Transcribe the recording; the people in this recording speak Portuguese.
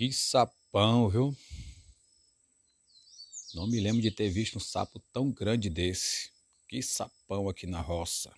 Que sapão, viu? Não me lembro de ter visto um sapo tão grande desse. Que sapão aqui na roça.